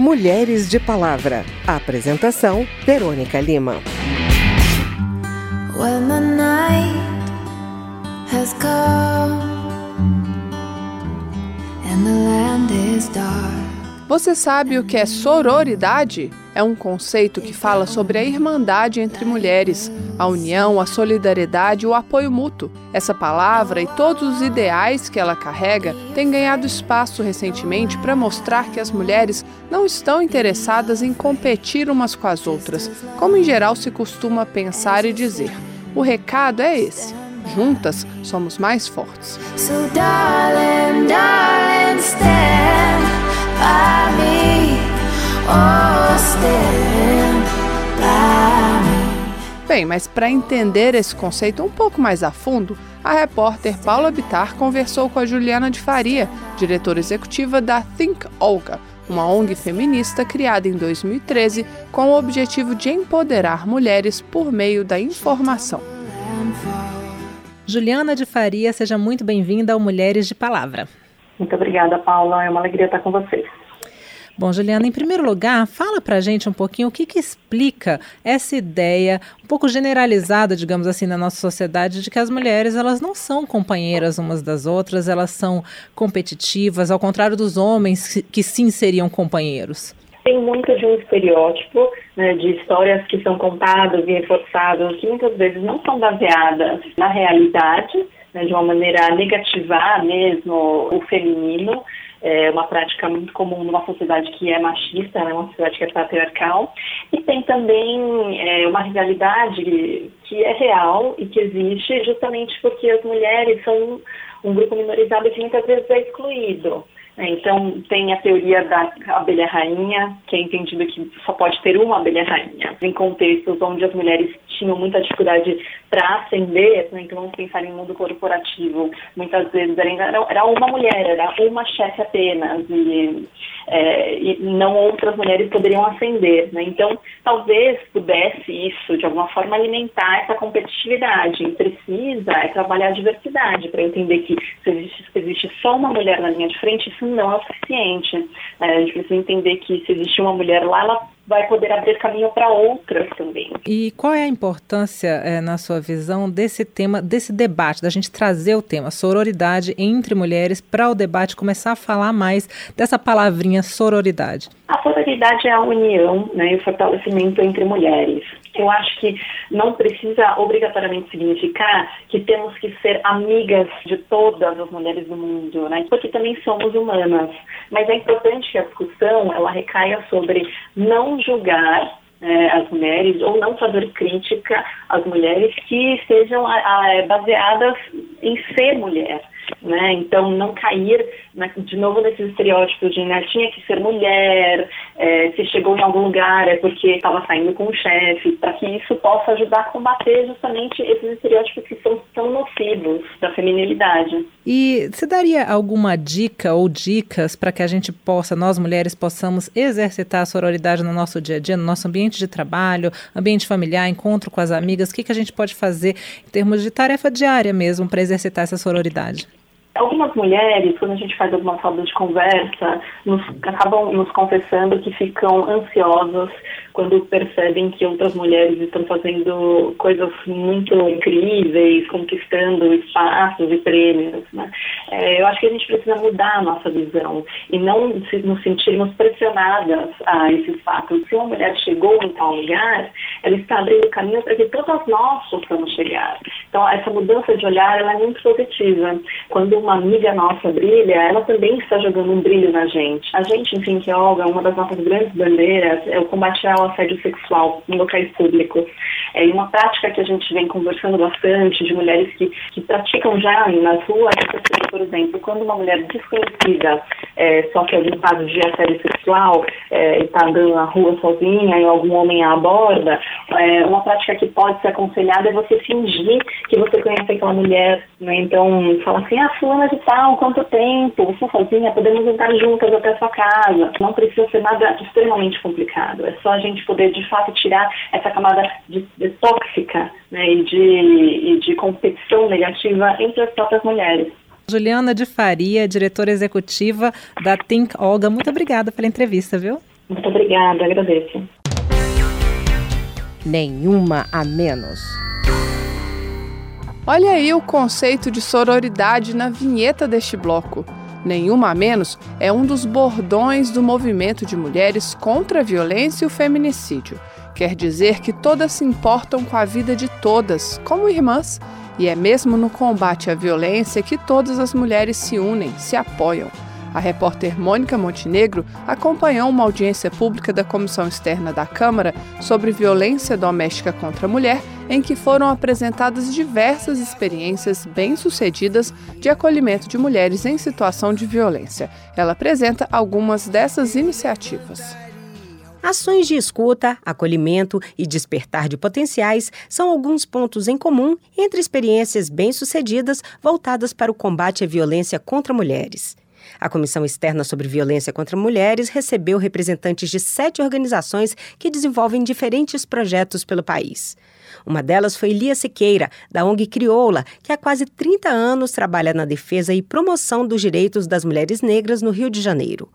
Mulheres de Palavra. Apresentação: Verônica Lima. When the night has come and the land is dark. Você sabe o que é sororidade? É um conceito que fala sobre a irmandade entre mulheres, a união, a solidariedade e o apoio mútuo. Essa palavra e todos os ideais que ela carrega têm ganhado espaço recentemente para mostrar que as mulheres não estão interessadas em competir umas com as outras, como em geral se costuma pensar e dizer. O recado é esse: juntas somos mais fortes. So darling, darling, Bem, mas para entender esse conceito um pouco mais a fundo, a repórter Paula Bitar conversou com a Juliana de Faria, diretora executiva da Think Olga, uma ONG feminista criada em 2013 com o objetivo de empoderar mulheres por meio da informação. Juliana de Faria, seja muito bem-vinda ao Mulheres de Palavra. Muito obrigada, Paula. É uma alegria estar com vocês. Bom, Juliana, em primeiro lugar, fala para a gente um pouquinho o que, que explica essa ideia um pouco generalizada, digamos assim, na nossa sociedade, de que as mulheres elas não são companheiras umas das outras, elas são competitivas, ao contrário dos homens que sim seriam companheiros. Tem muito de um estereótipo né, de histórias que são contadas e reforçadas, que muitas vezes não são baseadas na realidade, né, de uma maneira negativar mesmo o feminino, é uma prática muito comum numa sociedade que é machista, né, uma sociedade que é patriarcal, e tem também é, uma rivalidade que é real e que existe justamente porque as mulheres são um grupo minorizado que muitas vezes é excluído. É, então, tem a teoria da abelha rainha, que é entendido que só pode ter uma abelha rainha. Em contextos onde as mulheres tinham muita dificuldade para ascender, né? então vamos pensar em mundo corporativo, muitas vezes era, era uma mulher, era uma chefe apenas, e, é, e não outras mulheres poderiam ascender. Né? Então, talvez pudesse isso, de alguma forma, alimentar essa competitividade. Precisa é trabalhar a diversidade para entender que se existe, se existe, só uma mulher na linha de frente, isso não é o suficiente. É, a gente precisa entender que se existe uma mulher lá, ela vai poder abrir caminho para outras também. E qual é a importância, é, na sua visão, desse tema, desse debate, da gente trazer o tema sororidade entre mulheres para o debate começar a falar mais dessa palavrinha sororidade? A sororidade é a união né, e o fortalecimento entre mulheres. Eu acho que não precisa obrigatoriamente significar que temos que ser amigas de todas as mulheres do mundo, né? Porque também somos humanas. Mas é importante que a discussão ela recaia sobre não julgar é, as mulheres ou não fazer crítica às mulheres que sejam a, a, baseadas em ser mulher. Né? Então, não cair né, de novo nesses estereótipos de né, tinha que ser mulher, é, se chegou em algum lugar é porque estava saindo com o chefe, para que isso possa ajudar a combater justamente esses estereótipos que são tão nocivos da feminilidade. E você daria alguma dica ou dicas para que a gente possa, nós mulheres, possamos exercitar a sororidade no nosso dia a dia, no nosso ambiente de trabalho, ambiente familiar, encontro com as amigas? O que, que a gente pode fazer em termos de tarefa diária mesmo para exercitar essa sororidade? Algumas mulheres, quando a gente faz alguma roda de conversa, nos, acabam nos confessando que ficam ansiosas quando percebem que outras mulheres estão fazendo coisas muito incríveis, conquistando espaços e prêmios. Né? É, eu acho que a gente precisa mudar a nossa visão e não se, nos sentirmos pressionadas a esses fatos. Se uma mulher chegou em tal lugar, ela está abrindo caminho para que todas nós possamos chegar. Então, essa mudança de olhar ela é muito positiva. Quando uma amiga nossa brilha, ela também está jogando um brilho na gente. A gente, enfim, que Olga, uma das nossas grandes bandeiras é o combate ao assédio sexual em locais públicos. É uma prática que a gente vem conversando bastante de mulheres que, que praticam já nas ruas, por exemplo, quando uma mulher desconhecida é, sofre algum caso de assédio sexual é, e está andando na rua sozinha e algum homem a aborda, é, uma prática que pode ser aconselhada é você fingir que você conhece aquela mulher, né? Então, fala assim, ah, fulana de tal, quanto tempo, você sozinha, podemos entrar juntas até a sua casa. Não precisa ser nada extremamente complicado, é só a gente poder, de fato, tirar essa camada de, de tóxica né? e, de, e de competição negativa entre as próprias mulheres. Juliana de Faria, diretora executiva da Think Olga, muito obrigada pela entrevista, viu? Muito obrigada, agradeço. Nenhuma a menos. Olha aí o conceito de sororidade na vinheta deste bloco. Nenhuma a menos é um dos bordões do movimento de mulheres contra a violência e o feminicídio. Quer dizer que todas se importam com a vida de todas, como irmãs, e é mesmo no combate à violência que todas as mulheres se unem, se apoiam. A repórter Mônica Montenegro acompanhou uma audiência pública da Comissão Externa da Câmara sobre violência doméstica contra a mulher, em que foram apresentadas diversas experiências bem-sucedidas de acolhimento de mulheres em situação de violência. Ela apresenta algumas dessas iniciativas. Ações de escuta, acolhimento e despertar de potenciais são alguns pontos em comum entre experiências bem-sucedidas voltadas para o combate à violência contra mulheres. A Comissão Externa sobre Violência contra Mulheres recebeu representantes de sete organizações que desenvolvem diferentes projetos pelo país. Uma delas foi Lia Siqueira, da ONG Crioula, que há quase 30 anos trabalha na defesa e promoção dos direitos das mulheres negras no Rio de Janeiro.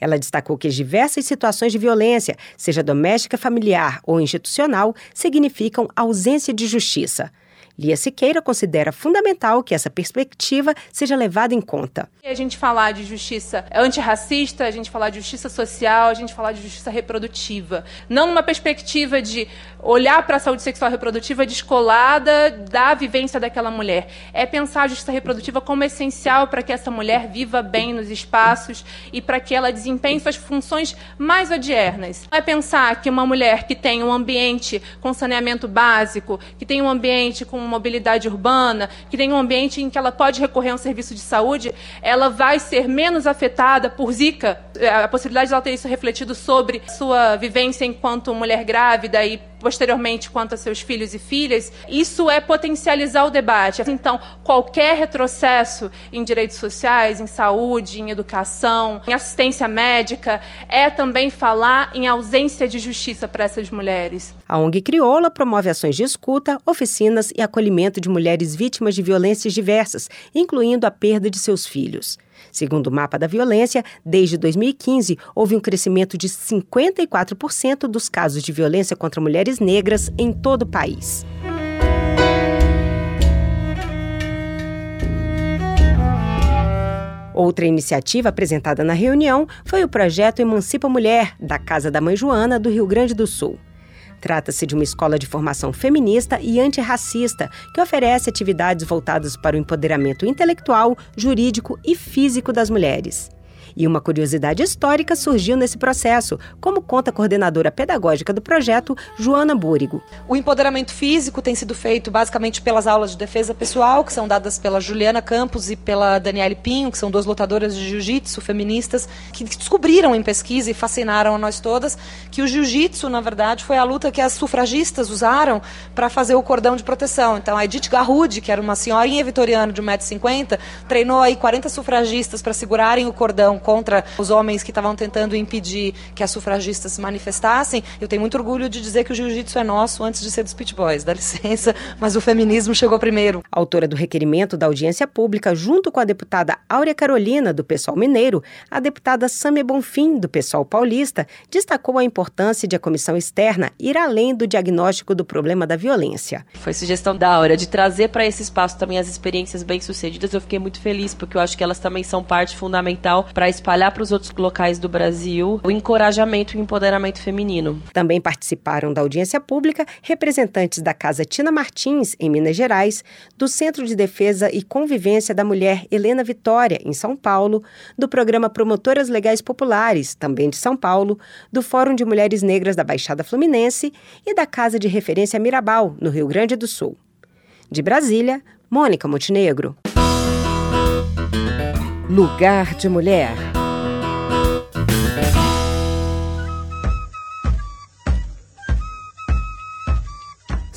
Ela destacou que as diversas situações de violência, seja doméstica, familiar ou institucional, significam ausência de justiça. Lia Siqueira considera fundamental que essa perspectiva seja levada em conta. A gente falar de justiça antirracista, a gente falar de justiça social, a gente falar de justiça reprodutiva. Não numa perspectiva de olhar para a saúde sexual reprodutiva descolada da vivência daquela mulher. É pensar a justiça reprodutiva como essencial para que essa mulher viva bem nos espaços e para que ela desempenhe suas funções mais odiernas. É pensar que uma mulher que tem um ambiente com saneamento básico, que tem um ambiente com mobilidade urbana, que tem um ambiente em que ela pode recorrer a um serviço de saúde, ela vai ser menos afetada por Zika, a possibilidade de ela ter isso refletido sobre sua vivência enquanto mulher grávida e posteriormente quanto a seus filhos e filhas, isso é potencializar o debate. Então, qualquer retrocesso em direitos sociais, em saúde, em educação, em assistência médica, é também falar em ausência de justiça para essas mulheres. A ONG Crioula promove ações de escuta, oficinas e acolhimento de mulheres vítimas de violências diversas, incluindo a perda de seus filhos. Segundo o mapa da violência, desde 2015 houve um crescimento de 54% dos casos de violência contra mulheres negras em todo o país. Outra iniciativa apresentada na reunião foi o projeto Emancipa Mulher, da Casa da Mãe Joana, do Rio Grande do Sul. Trata-se de uma escola de formação feminista e antirracista que oferece atividades voltadas para o empoderamento intelectual, jurídico e físico das mulheres. E uma curiosidade histórica surgiu nesse processo, como conta a coordenadora pedagógica do projeto, Joana Búrigo. O empoderamento físico tem sido feito basicamente pelas aulas de defesa pessoal, que são dadas pela Juliana Campos e pela Daniele Pinho, que são duas lutadoras de jiu-jitsu feministas, que descobriram em pesquisa e fascinaram a nós todas que o jiu-jitsu, na verdade, foi a luta que as sufragistas usaram para fazer o cordão de proteção. Então, a Edith Garrude, que era uma senhorinha vitoriana de 1,50m, treinou aí 40 sufragistas para segurarem o cordão contra os homens que estavam tentando impedir que as sufragistas se manifestassem. Eu tenho muito orgulho de dizer que o jiu-jitsu é nosso antes de ser dos Pit Boys. Dá licença, mas o feminismo chegou primeiro. Autora do requerimento da audiência pública, junto com a deputada Áurea Carolina, do Pessoal Mineiro, a deputada Samia Bonfim, do Pessoal Paulista, destacou a importância de a comissão externa ir além do diagnóstico do problema da violência. Foi sugestão da Áurea de trazer para esse espaço também as experiências bem-sucedidas. Eu fiquei muito feliz, porque eu acho que elas também são parte fundamental para espalhar para os outros locais do Brasil o encorajamento e o empoderamento feminino. Também participaram da audiência pública representantes da Casa Tina Martins, em Minas Gerais, do Centro de Defesa e Convivência da Mulher Helena Vitória, em São Paulo, do Programa Promotoras Legais Populares, também de São Paulo, do Fórum de Mulheres Negras da Baixada Fluminense e da Casa de Referência Mirabal, no Rio Grande do Sul. De Brasília, Mônica Montenegro. Lugar de Mulher.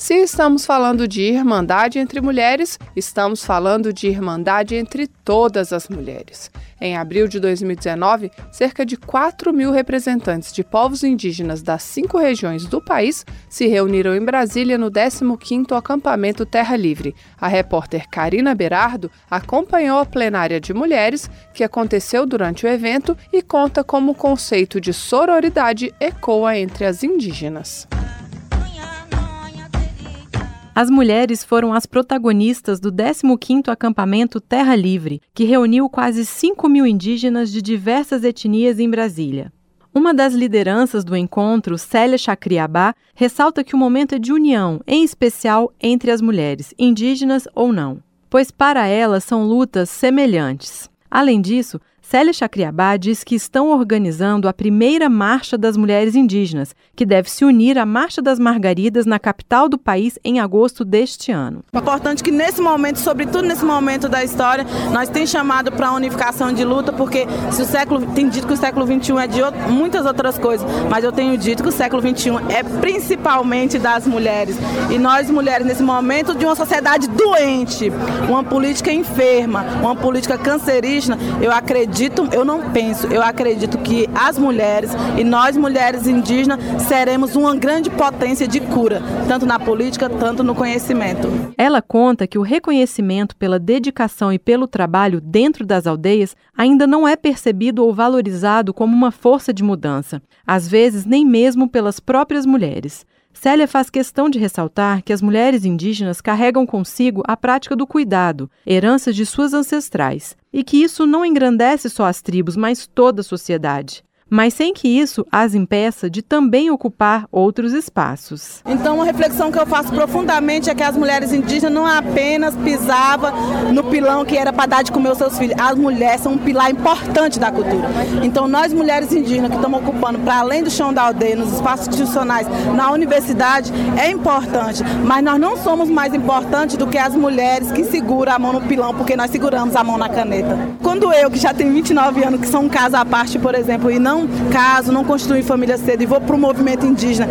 Se estamos falando de irmandade entre mulheres, estamos falando de irmandade entre todas as mulheres. Em abril de 2019, cerca de 4 mil representantes de povos indígenas das cinco regiões do país se reuniram em Brasília no 15º acampamento Terra Livre. A repórter Karina Berardo acompanhou a plenária de mulheres que aconteceu durante o evento e conta como o conceito de sororidade ecoa entre as indígenas. As mulheres foram as protagonistas do 15º acampamento Terra Livre, que reuniu quase 5 mil indígenas de diversas etnias em Brasília. Uma das lideranças do encontro, Célia Chacriabá, ressalta que o momento é de união, em especial entre as mulheres, indígenas ou não, pois para elas são lutas semelhantes. Além disso, Célia Chacriabá diz que estão organizando a primeira Marcha das Mulheres Indígenas, que deve se unir à Marcha das Margaridas na capital do país em agosto deste ano. É importante que nesse momento, sobretudo nesse momento da história, nós temos chamado para a unificação de luta, porque se o século tem dito que o século XXI é de outro, muitas outras coisas, mas eu tenho dito que o século XXI é principalmente das mulheres. E nós mulheres nesse momento de uma sociedade doente, uma política enferma, uma política cancerígena, eu acredito acredito, eu não penso, eu acredito que as mulheres e nós mulheres indígenas seremos uma grande potência de cura, tanto na política, tanto no conhecimento. Ela conta que o reconhecimento pela dedicação e pelo trabalho dentro das aldeias ainda não é percebido ou valorizado como uma força de mudança, às vezes nem mesmo pelas próprias mulheres. Célia faz questão de ressaltar que as mulheres indígenas carregam consigo a prática do cuidado, heranças de suas ancestrais, e que isso não engrandece só as tribos, mas toda a sociedade mas sem que isso as impeça de também ocupar outros espaços. Então, uma reflexão que eu faço profundamente é que as mulheres indígenas não apenas pisavam no pilão que era para dar de comer os seus filhos, as mulheres são um pilar importante da cultura. Então, nós mulheres indígenas que estamos ocupando para além do chão da aldeia, nos espaços institucionais, na universidade, é importante, mas nós não somos mais importantes do que as mulheres que seguram a mão no pilão, porque nós seguramos a mão na caneta. Quando eu, que já tenho 29 anos, que sou um caso à parte, por exemplo, e não não caso, não construir família cedo e vou para o movimento indígena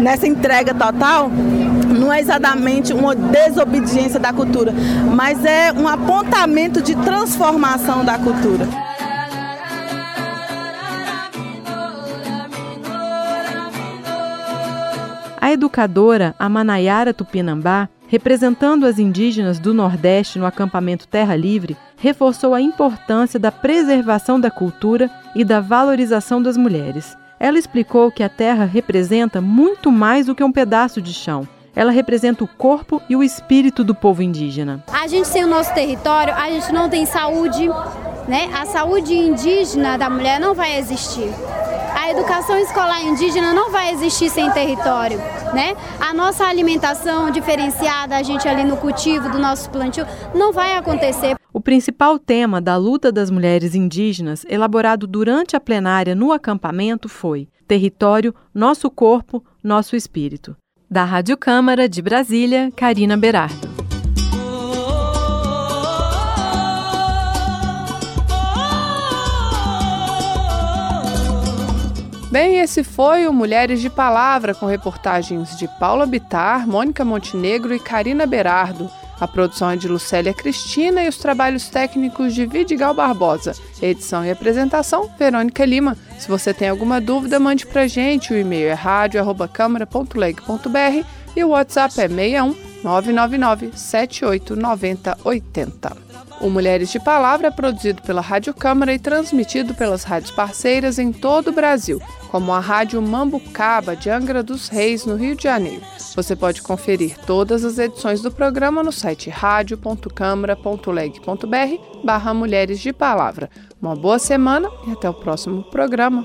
nessa entrega total, não é exatamente uma desobediência da cultura, mas é um apontamento de transformação da cultura. A educadora Amanayara Tupinambá, representando as indígenas do Nordeste no acampamento Terra Livre, reforçou a importância da preservação da cultura e da valorização das mulheres. Ela explicou que a terra representa muito mais do que um pedaço de chão. Ela representa o corpo e o espírito do povo indígena. A gente sem o nosso território, a gente não tem saúde, né? A saúde indígena da mulher não vai existir. A educação escolar indígena não vai existir sem território, né? A nossa alimentação diferenciada, a gente ali no cultivo do nosso plantio, não vai acontecer. O principal tema da luta das mulheres indígenas, elaborado durante a plenária no acampamento, foi Território, Nosso Corpo, Nosso Espírito. Da Rádio Câmara de Brasília, Karina Berardo. Bem, esse foi o Mulheres de Palavra, com reportagens de Paula Bitar, Mônica Montenegro e Karina Berardo. A produção é de Lucélia Cristina e os trabalhos técnicos de Vidigal Barbosa. Edição e apresentação, Verônica Lima. Se você tem alguma dúvida, mande pra gente. O e-mail é rádio.câmara.leg.br e o WhatsApp é 61 999 78 90 80. O Mulheres de Palavra é produzido pela Rádio Câmara e transmitido pelas rádios parceiras em todo o Brasil, como a Rádio Mambucaba de Angra dos Reis, no Rio de Janeiro. Você pode conferir todas as edições do programa no site radio.câmara.leg.br barra Mulheres de Palavra. Uma boa semana e até o próximo programa.